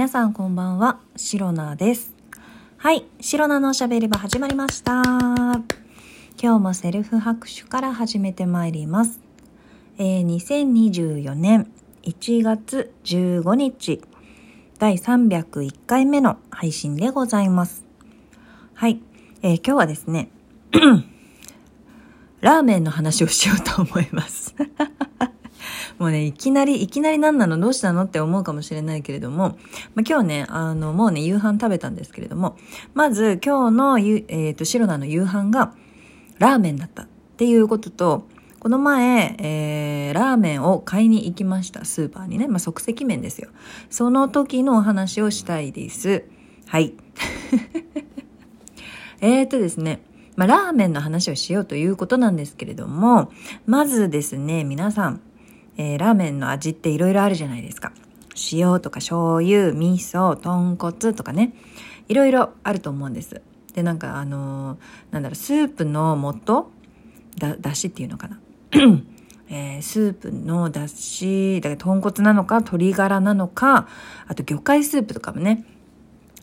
皆さんこんばんは、シロナです。はい、シロナのおしゃべり場始まりました。今日もセルフ拍手から始めてまいります。えー、2024年1月15日、第301回目の配信でございます。はい、えー、今日はですね、ラーメンの話をしようと思います。もうね、いきなり、いきなり何なの？どうしたの？って思うかもしれないけれども、まあ、今日ね、あの、もうね、夕飯食べたんですけれども、まず今日のゆ、えっ、ー、と、白菜の夕飯がラーメンだったっていうことと、この前、えー、ラーメンを買いに行きました。スーパーにね。まあ、即席麺ですよ。その時のお話をしたいです。はい。えっとですね。まあ、ラーメンの話をしようということなんですけれども、まずですね、皆さん、えー、ラーメンの味って色々あるじゃないですか。塩とか醤油、味噌、豚骨とかね。いろいろあると思うんです。で、なんかあのー、なんだろう、スープの素？だ、だしっていうのかな？えー、スープのだし、だから豚骨なのか、鶏ガラなのか、あと魚介スープとかもね、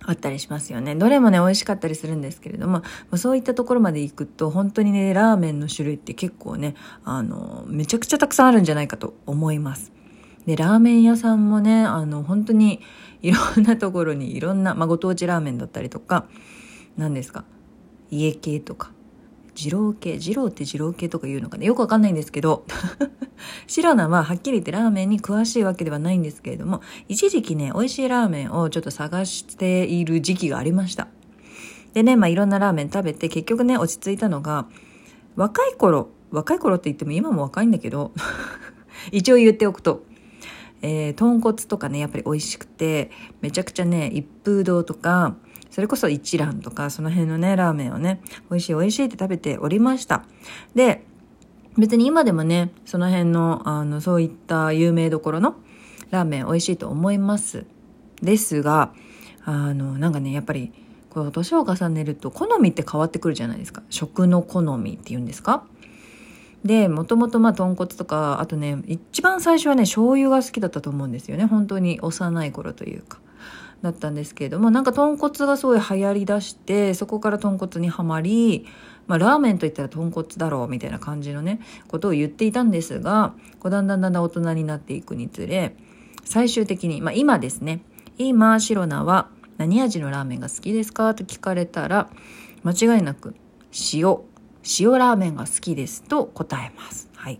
あったりしますよね。どれもね、美味しかったりするんですけれども、そういったところまで行くと、本当にね、ラーメンの種類って結構ね、あの、めちゃくちゃたくさんあるんじゃないかと思います。で、ラーメン屋さんもね、あの、本当にいろんなところにいろんな、まあ、ご当地ラーメンだったりとか、何ですか、家系とか、二郎系、二郎って二郎系とか言うのかなよくわかんないんですけど、白菜ははっきり言ってラーメンに詳しいわけではないんですけれども、一時期ね、美味しいラーメンをちょっと探している時期がありました。でね、まあいろんなラーメン食べて結局ね、落ち着いたのが、若い頃、若い頃って言っても今も若いんだけど、一応言っておくと、えー、豚骨とかね、やっぱり美味しくて、めちゃくちゃね、一風堂とか、それこそ一蘭とか、その辺のね、ラーメンをね、美味しい美味しいって食べておりました。で、別に今でもね、その辺の、あの、そういった有名どころのラーメン美味しいと思います。ですが、あの、なんかね、やっぱり、こう、年を重ねると好みって変わってくるじゃないですか。食の好みって言うんですかで、もともとまあ豚骨とか、あとね、一番最初はね、醤油が好きだったと思うんですよね。本当に幼い頃というか。だったんですけれども、なんか豚骨がすごい流行りだして、そこから豚骨にはまり、まあ、ラーメンといったら豚骨だろうみたいな感じのね、ことを言っていたんですが、こうだんだんだんだん大人になっていくにつれ、最終的に、まあ、今ですね、今、シロナは何味のラーメンが好きですかと聞かれたら、間違いなく、塩、塩ラーメンが好きですと答えます。はい。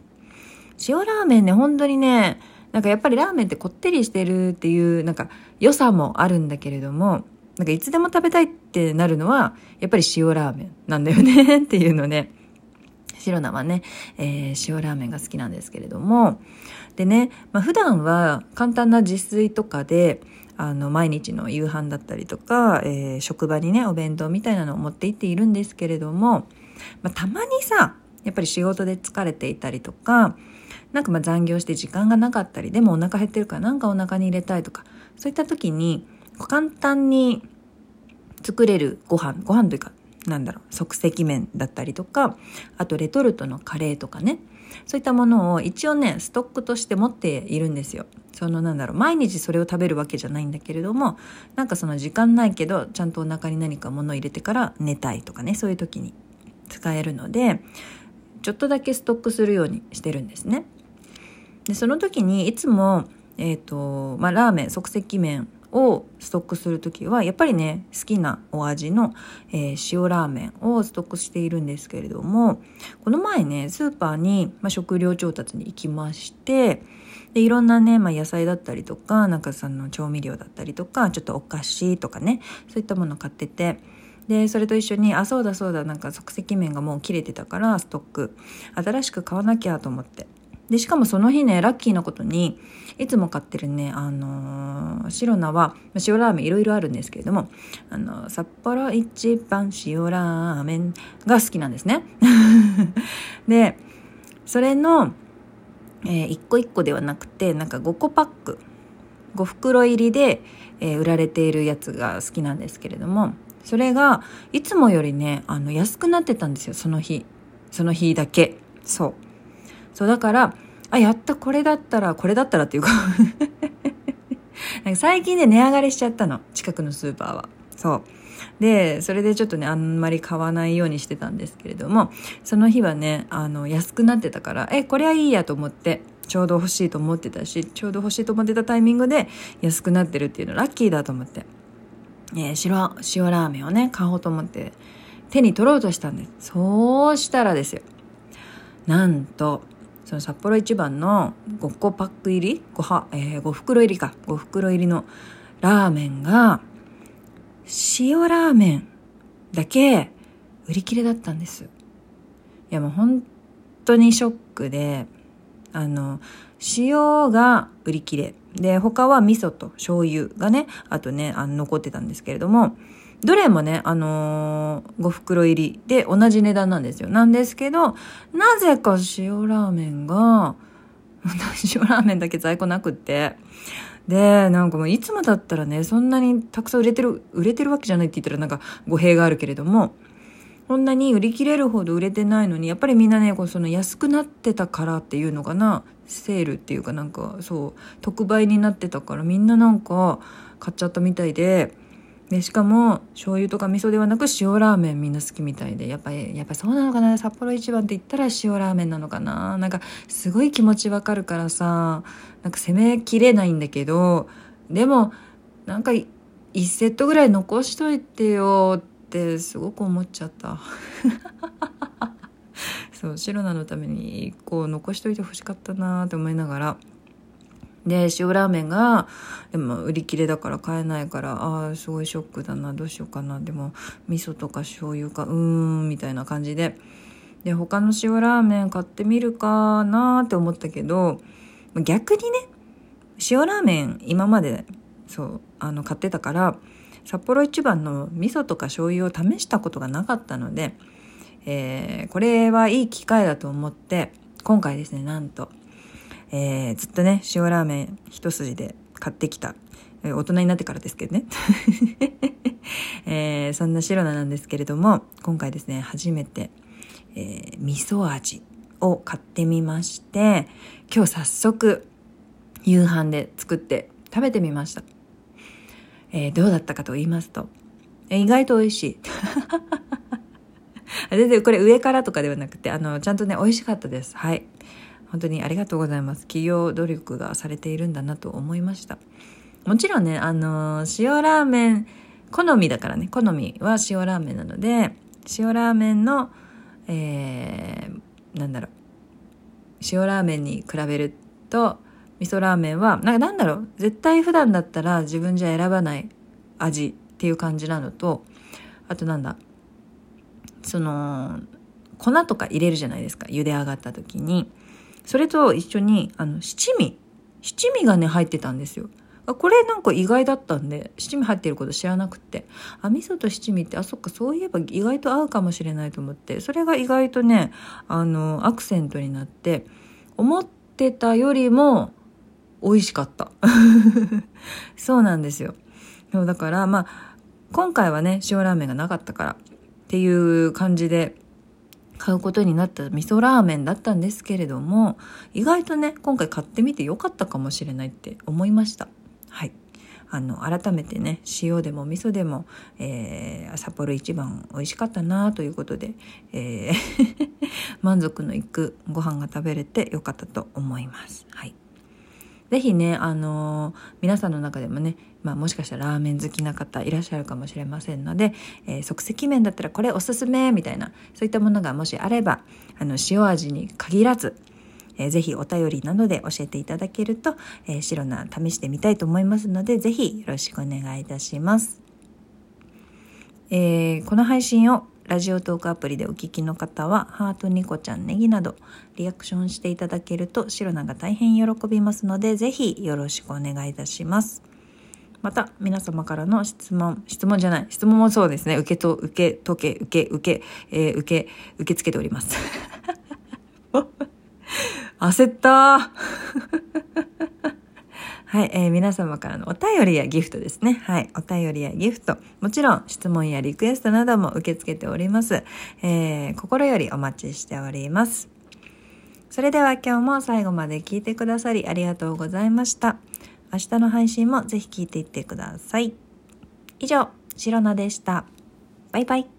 塩ラーメンね、本当にね、なんかやっぱりラーメンってこってりしてるっていうなんか良さもあるんだけれども、なんかいつでも食べたいってなるのは、やっぱり塩ラーメンなんだよねっていうので、白菜はね、えー、塩ラーメンが好きなんですけれども、でね、まあ、普段は簡単な自炊とかで、あの、毎日の夕飯だったりとか、えー、職場にね、お弁当みたいなのを持って行っているんですけれども、まあ、たまにさ、やっぱり仕事で疲れていたりとか、なんかまあ残業して時間がなかったり、でもお腹減ってるからなんかお腹に入れたいとか、そういった時に簡単に作れるご飯、ご飯というか、なんだろう、即席麺だったりとか、あとレトルトのカレーとかね、そういったものを一応ね、ストックとして持っているんですよ。そのなんだろう、毎日それを食べるわけじゃないんだけれども、なんかその時間ないけど、ちゃんとお腹に何か物を入れてから寝たいとかね、そういう時に使えるので、ちょっとだけストックするようにしてるんですね。でその時にいつも、えっ、ー、とまあ、ラーメン即席麺をストックする時はやっぱりね好きなお味の、えー、塩ラーメンをストックしているんですけれどもこの前ねスーパーに、まあ、食料調達に行きましてでいろんなね、まあ、野菜だったりとかなんかその調味料だったりとかちょっとお菓子とかねそういったものを買っててでそれと一緒にあそうだそうだなんか即席麺がもう切れてたからストック。新しく買わなきゃと思って。で、しかもその日ね、ラッキーなことに、いつも買ってるね、あのー、白菜は、塩ラーメンいろいろあるんですけれども、あのー、札幌一番塩ラーメンが好きなんですね。で、それの、えー、1個1個ではなくて、なんか5個パック、5袋入りで、えー、売られているやつが好きなんですけれども、それが、いつもよりね、あの、安くなってたんですよ、その日。その日だけ。そう。そうだからあやったこれだったらこれだったらっていうか なんか最近ね、値上がりしちゃったの。近くのスーパーは。そう。で、それでちょっとね、あんまり買わないようにしてたんですけれども、その日はね、あの、安くなってたから、え、これはいいやと思って、ちょうど欲しいと思ってたし、ちょうど欲しいと思ってたタイミングで安くなってるっていうのラッキーだと思って、えー、白、塩ラーメンをね、買おうと思って手に取ろうとしたんです。そうしたらですよ。なんと、その札幌一番の5個パック入り 5, は、えー、5袋入りか。5袋入りのラーメンが、塩ラーメンだけ売り切れだったんです。いやもう本当にショックで、あの、塩が売り切れ。で、他は味噌と醤油がね、あとね、あの残ってたんですけれども、どれもね、あのー、5袋入りで同じ値段なんですよ。なんですけど、なぜか塩ラーメンが、塩ラーメンだけ在庫なくって、で、なんかもういつもだったらね、そんなにたくさん売れてる、売れてるわけじゃないって言ったらなんか語弊があるけれども、こんなに売り切れるほど売れてないのに、やっぱりみんなね、こうその安くなってたからっていうのかな、セールっていうかなんかそう、特売になってたからみんななんか買っちゃったみたいで、で、しかも醤油とか味噌ではなく塩ラーメンみんな好きみたいで、やっぱり、やっぱそうなのかな札幌一番って言ったら塩ラーメンなのかな。なんかすごい気持ちわかるからさ、なんか攻めきれないんだけど、でも、なんか1セットぐらい残しといてよってすごく思っちゃった。そうシロナのためにこう残しといてほしかったなって思いながら。で塩ラーメンがでも売り切れだから買えないからああすごいショックだなどうしようかな。でも味噌とか醤油かうーんみたいな感じで。で他の塩ラーメン買ってみるかなって思ったけど逆にね塩ラーメン今までそうあの買ってたから札幌一番の味噌とか醤油を試したことがなかったので、えー、これはいい機会だと思って、今回ですね、なんと、えー、ずっとね、塩ラーメン一筋で買ってきた、えー、大人になってからですけどね。えー、そんな白菜なんですけれども、今回ですね、初めて、えー、味噌味を買ってみまして、今日早速、夕飯で作って食べてみました。えー、どうだったかと言いますと、意外と美味しい。全然これ上からとかではなくて、あの、ちゃんとね、美味しかったです。はい。本当にありがとうございます。企業努力がされているんだなと思いました。もちろんね、あの塩ラーメン、好みだからね、好みは塩ラーメンなので、塩ラーメンの、えー、なんだろう、塩ラーメンに比べると、味噌ラーメンは、なんかなんだろう、絶対普段だったら自分じゃ選ばない味っていう感じなのと、あとなんだ、その、粉とか入れるじゃないですか、茹で上がった時に。それと一緒に、あの、七味。七味がね、入ってたんですよ。これなんか意外だったんで、七味入ってること知らなくて。あ、味噌と七味って、あ、そっか、そういえば意外と合うかもしれないと思って、それが意外とね、あの、アクセントになって、思ってたよりも、美味しかった。そうなんですよ。だから、まあ、今回はね、塩ラーメンがなかったからっていう感じで買うことになった味噌ラーメンだったんですけれども、意外とね、今回買ってみてよかったかもしれないって思いました。はい。あの、改めてね、塩でも味噌でも、えー、札幌一番美味しかったなということで、えー 満足のいくご飯が食べれてよかったと思います。はい。ぜひね、あのー、皆さんの中でもね、まあもしかしたらラーメン好きな方いらっしゃるかもしれませんので、えー、即席麺だったらこれおすすめみたいな、そういったものがもしあれば、あの、塩味に限らず、えー、ぜひお便りなどで教えていただけると、えー、白菜試してみたいと思いますので、ぜひよろしくお願いいたします。えー、この配信をラジオトークアプリでお聞きの方は、ハートニコちゃんネギなど、リアクションしていただけると、シロナが大変喜びますので、ぜひよろしくお願いいたします。また、皆様からの質問、質問じゃない、質問もそうですね、受けと、受け、解け、受け、受け、えー、受け、受け付けております。焦った はい、えー、皆様からのお便りやギフトですね。はい、お便りやギフト、もちろん質問やリクエストなども受け付けております。えー、心よりお待ちしております。それでは今日も最後まで聞いてくださりありがとうございました。明日の配信もぜひ聞いていってください。以上、シロナでした。バイバイ。